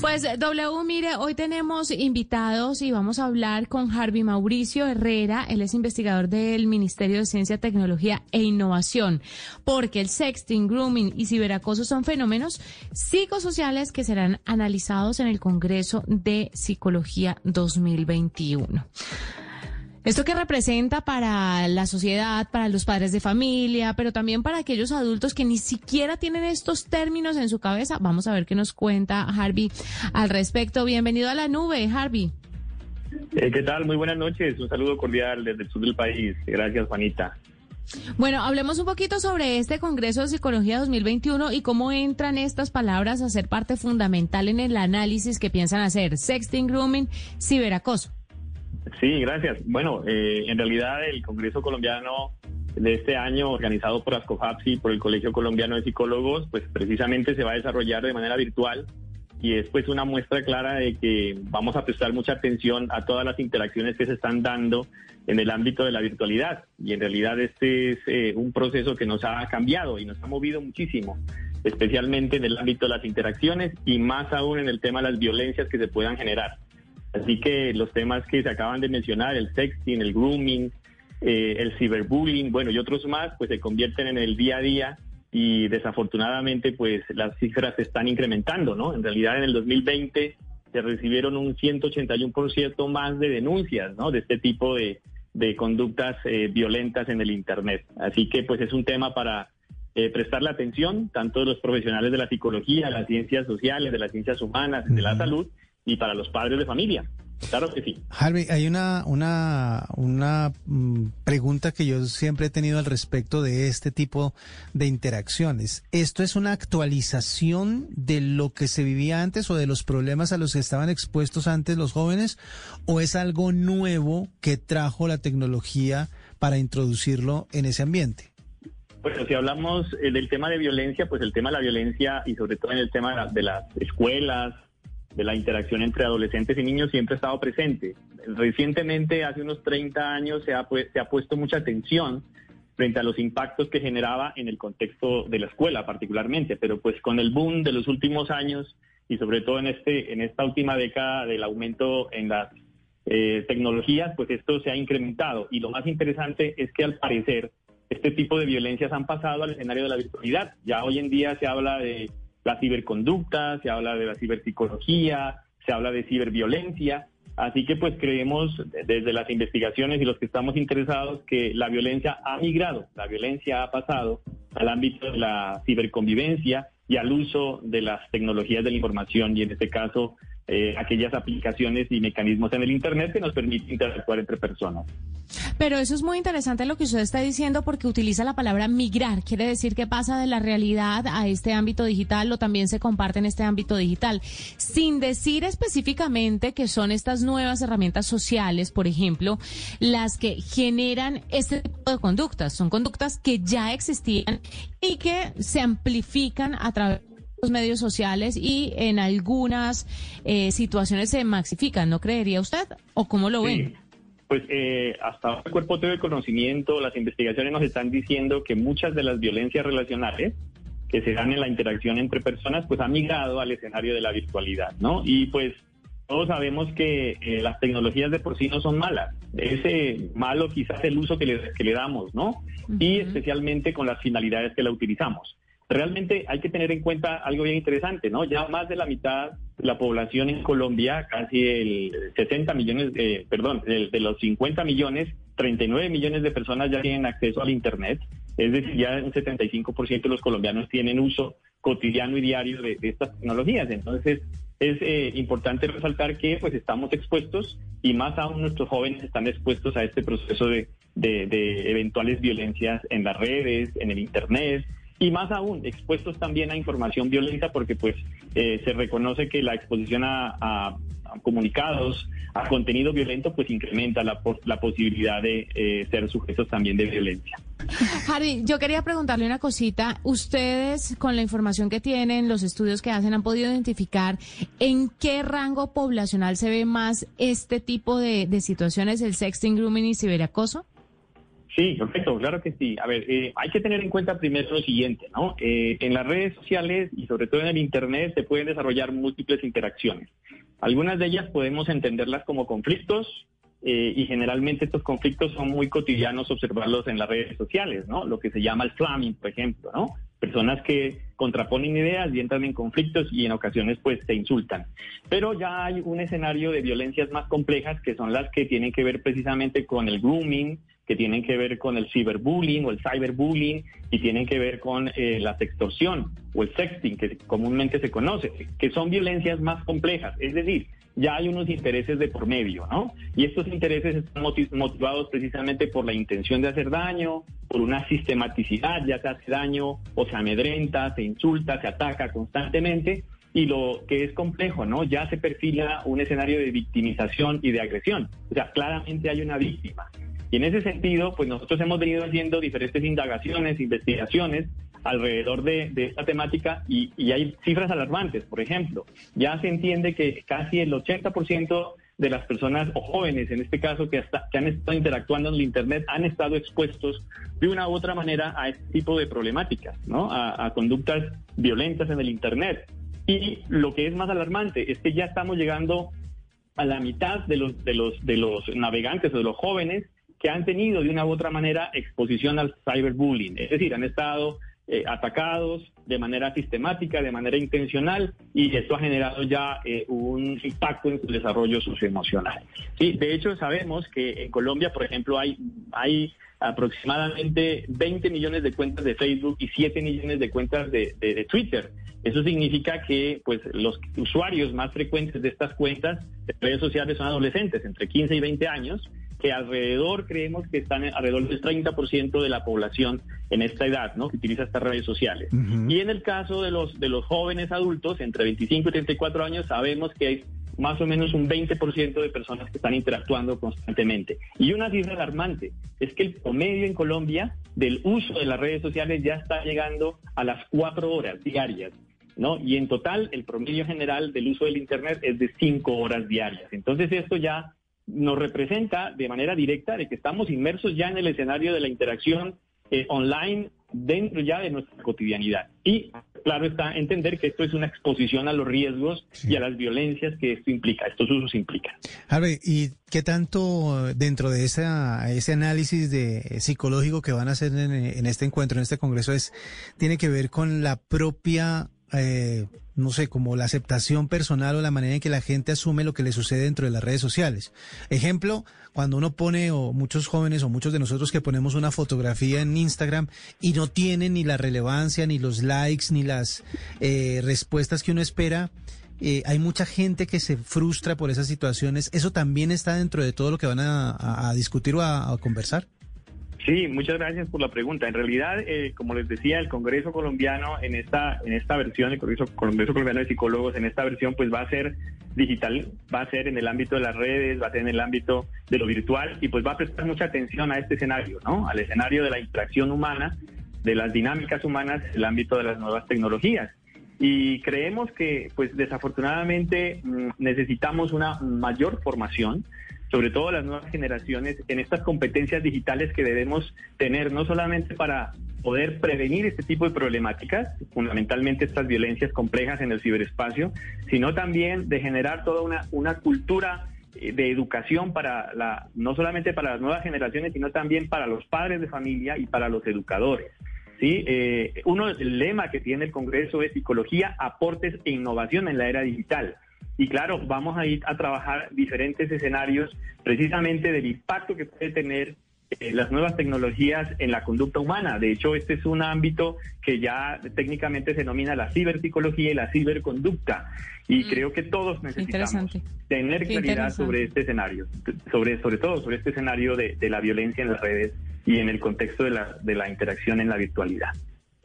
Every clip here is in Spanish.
Pues W, mire, hoy tenemos invitados y vamos a hablar con Harvey Mauricio Herrera, él es investigador del Ministerio de Ciencia, Tecnología e Innovación, porque el sexting, grooming y ciberacoso son fenómenos psicosociales que serán analizados en el Congreso de Psicología 2021. ¿Esto que representa para la sociedad, para los padres de familia, pero también para aquellos adultos que ni siquiera tienen estos términos en su cabeza? Vamos a ver qué nos cuenta Harvey al respecto. Bienvenido a la nube, Harvey. Eh, ¿Qué tal? Muy buenas noches. Un saludo cordial desde el sur del país. Gracias, Juanita. Bueno, hablemos un poquito sobre este Congreso de Psicología 2021 y cómo entran estas palabras a ser parte fundamental en el análisis que piensan hacer. Sexting, grooming, ciberacoso. Sí, gracias. Bueno, eh, en realidad el Congreso Colombiano de este año, organizado por ASCOFAPSI, por el Colegio Colombiano de Psicólogos, pues precisamente se va a desarrollar de manera virtual y es pues una muestra clara de que vamos a prestar mucha atención a todas las interacciones que se están dando en el ámbito de la virtualidad. Y en realidad este es eh, un proceso que nos ha cambiado y nos ha movido muchísimo, especialmente en el ámbito de las interacciones y más aún en el tema de las violencias que se puedan generar. Así que los temas que se acaban de mencionar, el sexting, el grooming, eh, el ciberbullying, bueno, y otros más, pues se convierten en el día a día y desafortunadamente pues las cifras se están incrementando, ¿no? En realidad en el 2020 se recibieron un 181% más de denuncias, ¿no? De este tipo de, conductas eh, violentas en el Internet. Así que pues es un tema para eh, prestarle atención, tanto de los profesionales de la psicología, de las ciencias sociales, de las ciencias humanas, de la salud, y para los padres de familia. Claro que sí. Harvey, hay una, una, una mm, pregunta que yo siempre he tenido al respecto de este tipo de interacciones. ¿Esto es una actualización de lo que se vivía antes o de los problemas a los que estaban expuestos antes los jóvenes? ¿O es algo nuevo que trajo la tecnología para introducirlo en ese ambiente? Bueno, si hablamos eh, del tema de violencia, pues el tema de la violencia y sobre todo en el tema de las escuelas, de la interacción entre adolescentes y niños siempre ha estado presente. Recientemente, hace unos 30 años, se ha, se ha puesto mucha atención frente a los impactos que generaba en el contexto de la escuela particularmente, pero pues con el boom de los últimos años y sobre todo en, este, en esta última década del aumento en las eh, tecnologías, pues esto se ha incrementado. Y lo más interesante es que al parecer este tipo de violencias han pasado al escenario de la virtualidad. Ya hoy en día se habla de la ciberconducta, se habla de la ciberpsicología, se habla de ciberviolencia. Así que pues creemos desde las investigaciones y los que estamos interesados que la violencia ha migrado, la violencia ha pasado al ámbito de la ciberconvivencia y al uso de las tecnologías de la información y en este caso eh, aquellas aplicaciones y mecanismos en el Internet que nos permiten interactuar entre personas. Pero eso es muy interesante lo que usted está diciendo porque utiliza la palabra migrar. Quiere decir que pasa de la realidad a este ámbito digital o también se comparte en este ámbito digital. Sin decir específicamente que son estas nuevas herramientas sociales, por ejemplo, las que generan este tipo de conductas. Son conductas que ya existían y que se amplifican a través los medios sociales y en algunas eh, situaciones se maxifican, ¿no creería usted? ¿O cómo lo ven? Pues eh, hasta el cuerpo de conocimiento, las investigaciones nos están diciendo que muchas de las violencias relacionales que se dan en la interacción entre personas, pues han migrado al escenario de la virtualidad, ¿no? Y pues todos sabemos que eh, las tecnologías de por sí no son malas. Ese malo quizás el uso que le, que le damos, ¿no? Y especialmente con las finalidades que la utilizamos realmente hay que tener en cuenta algo bien interesante, ¿no? Ya más de la mitad de la población en Colombia, casi el 60 millones, eh, perdón, de, los 50 millones, 39 millones de personas ya tienen acceso al Internet. Es decir, ya un 75% de los colombianos tienen uso cotidiano y diario de, estas tecnologías. Entonces, es eh, importante resaltar que pues estamos expuestos y más aún nuestros jóvenes están expuestos a este proceso de eventuales violencias en las redes, en el Internet, y más aún expuestos también a información violenta porque pues eh, se reconoce que la exposición a, comunicados, a contenido violento pues incrementa la, la posibilidad de eh, ser sujetos también de violencia. Harry, yo quería preguntarle una cosita. Ustedes, con la información que tienen, los estudios que hacen, han podido identificar en qué rango poblacional se ve más este tipo de, de situaciones, el sexting, grooming y ciberacoso? Sí, perfecto, claro que sí. A ver, eh, hay que tener en cuenta primero lo siguiente, ¿no? Eh, en las redes sociales y sobre todo en el Internet se pueden desarrollar múltiples interacciones. Algunas de ellas podemos entenderlas como conflictos eh, y generalmente estos conflictos son muy cotidianos observarlos en las redes sociales, ¿no? Lo que se llama el flaming, por ejemplo, ¿no? Personas que contraponen ideas y entran en conflictos y en ocasiones pues se insultan. Pero ya hay un escenario de violencias más complejas que son las que tienen que ver precisamente con el grooming, que tienen que ver con el ciberbullying o el cyberbullying y tienen que ver con eh, la sextorsión o el sexting, que comúnmente se conoce, que son violencias más complejas. Es decir, ya hay unos intereses de por medio, ¿no? Y estos intereses están motivados precisamente por la intención de hacer daño, por una sistematicidad, ya se hace daño o se amedrenta, se insulta, se ataca constantemente. Y lo que es complejo, ¿no? Ya se perfila un escenario de victimización y de agresión. O sea, claramente hay una víctima. Y en ese sentido, pues nosotros hemos venido haciendo diferentes indagaciones, investigaciones alrededor de, esta temática y, hay cifras alarmantes. Por ejemplo, ya se entiende que casi el 80% de las personas o jóvenes, en este caso, que, hasta, que han estado interactuando en el Internet, han estado expuestos de una u otra manera a este tipo de problemáticas, ¿no? A, a conductas violentas en el Internet. Y lo que es más alarmante es que ya estamos llegando a la mitad de los, de los, de los navegantes o de los jóvenes que han tenido de una u otra manera exposición al cyberbullying, es decir, han estado eh, atacados de manera sistemática, de manera intencional, y esto ha generado ya eh, un impacto en su desarrollo socioemocional. Sí, de hecho, sabemos que en Colombia, por ejemplo, hay, hay aproximadamente 20 millones de cuentas de Facebook y 7 millones de cuentas de, de Twitter. Eso significa que pues, los usuarios más frecuentes de estas cuentas de redes sociales son adolescentes, entre 15 y 20 años, que alrededor creemos que están alrededor del 30% de la población en esta edad, ¿no? Que utiliza estas redes sociales. Y en el caso de los de los jóvenes adultos entre 25 y 34 años sabemos que hay más o menos un 20% de personas que están interactuando constantemente. Y una cifra alarmante es que el promedio en Colombia del uso de las redes sociales ya está llegando a las cuatro horas diarias. ¿No? Y en total, el promedio general del uso del Internet es de cinco horas diarias. Entonces, esto ya nos representa de manera directa de que estamos inmersos ya en el escenario de la interacción eh, online dentro ya de nuestra cotidianidad. Y claro está entender que esto es una exposición a los riesgos y a las violencias que esto implica, estos usos implican. Harvey, ¿y qué tanto dentro de esa, ese análisis de psicológico que van a hacer en, en este encuentro, en este congreso, es tiene que ver con la propia eh, no sé, como la aceptación personal o la manera en que la gente asume lo que le sucede dentro de las redes sociales. Ejemplo, cuando uno pone, o muchos jóvenes o muchos de nosotros que ponemos una fotografía en Instagram y no tiene ni la relevancia, ni los likes, ni las eh, respuestas que uno espera, eh, hay mucha gente que se frustra por esas situaciones. ¿Eso también está dentro de todo lo que van a, discutir o a conversar? Sí, muchas gracias por la pregunta. En realidad, eh, como les decía, el Congreso colombiano en esta en esta versión, el Congreso, colombiano de psicólogos en esta versión, pues va a ser digital, va a ser en el ámbito de las redes, va a ser en el ámbito de lo virtual y pues va a prestar mucha atención a este escenario, ¿no? Al escenario de la interacción humana, de las dinámicas humanas, el ámbito de las nuevas tecnologías. Y creemos que, pues desafortunadamente, mm, necesitamos una mayor formación sobre todo las nuevas generaciones, en estas competencias digitales que debemos tener, no solamente para poder prevenir este tipo de problemáticas, fundamentalmente estas violencias complejas en el ciberespacio, sino también de generar toda una, una cultura eh, de educación para la, no solamente para las nuevas generaciones, sino también para los padres de familia y para los educadores. ¿sí? Eh, uno, el lema que tiene el Congreso es Psicología, Aportes e Innovación en la Era Digital. Y claro, vamos a ir a trabajar diferentes escenarios precisamente del impacto que puede tener eh, las nuevas tecnologías en la conducta humana. De hecho, este es un ámbito que ya técnicamente se denomina la ciberpsicología y la ciberconducta. Y mm. creo que todos necesitamos tener claridad sobre este escenario, sobre, sobre todo sobre este escenario de, de la violencia en las redes y en el contexto de la, de la interacción en la virtualidad.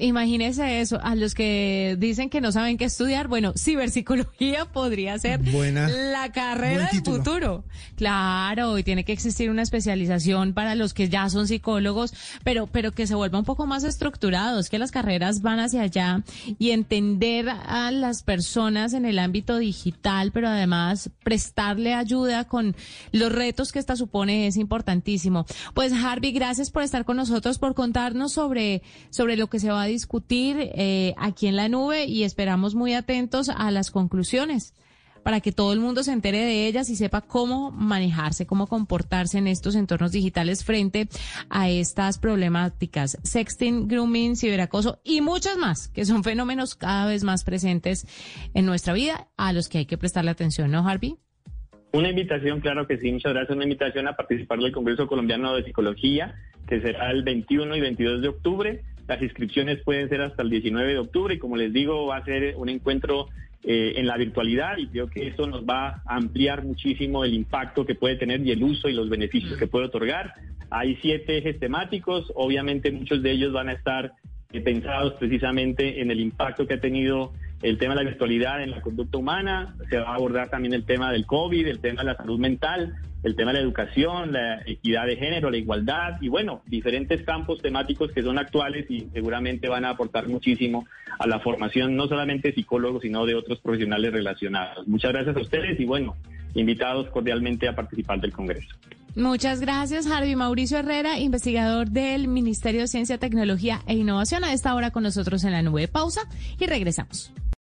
Imagínese eso, a los que dicen que no saben qué estudiar, bueno, ciberpsicología podría ser la carrera del futuro. Claro, y tiene que existir una especialización para los que ya son psicólogos, pero, pero que se vuelva un poco más estructurados, que las carreras van hacia allá y entender a las personas en el ámbito digital, pero además prestarle ayuda con los retos que esta supone es importantísimo. Pues Harvey, gracias por estar con nosotros, por contarnos sobre, sobre lo que se va a discutir eh, aquí en la nube y esperamos muy atentos a las conclusiones para que todo el mundo se entere de ellas y sepa cómo manejarse, cómo comportarse en estos entornos digitales frente a estas problemáticas, sexting, grooming, ciberacoso y muchas más, que son fenómenos cada vez más presentes en nuestra vida a los que hay que prestarle atención, ¿no, Harvey? Una invitación, claro que sí, muchas gracias, una invitación a participar del Congreso Colombiano de Psicología, que será el 21 y 22 de octubre. Las inscripciones pueden ser hasta el 19 de octubre y como les digo, va a ser un encuentro eh, en la virtualidad y creo que eso nos va a ampliar muchísimo el impacto que puede tener y el uso y los beneficios que puede otorgar. Hay siete ejes temáticos, obviamente muchos de ellos van a estar eh, pensados precisamente en el impacto que ha tenido el tema de la virtualidad en la conducta humana, se va a abordar también el tema del COVID, el tema de la salud mental, el tema de la educación, la equidad de género, la igualdad y bueno, diferentes campos temáticos que son actuales y seguramente van a aportar muchísimo a la formación no solamente de psicólogos, sino de otros profesionales relacionados. Muchas gracias a ustedes y bueno, invitados cordialmente a participar del Congreso. Muchas gracias, Harvey Mauricio Herrera, investigador del Ministerio de Ciencia, Tecnología e Innovación, a esta hora con nosotros en la nube. Pausa y regresamos.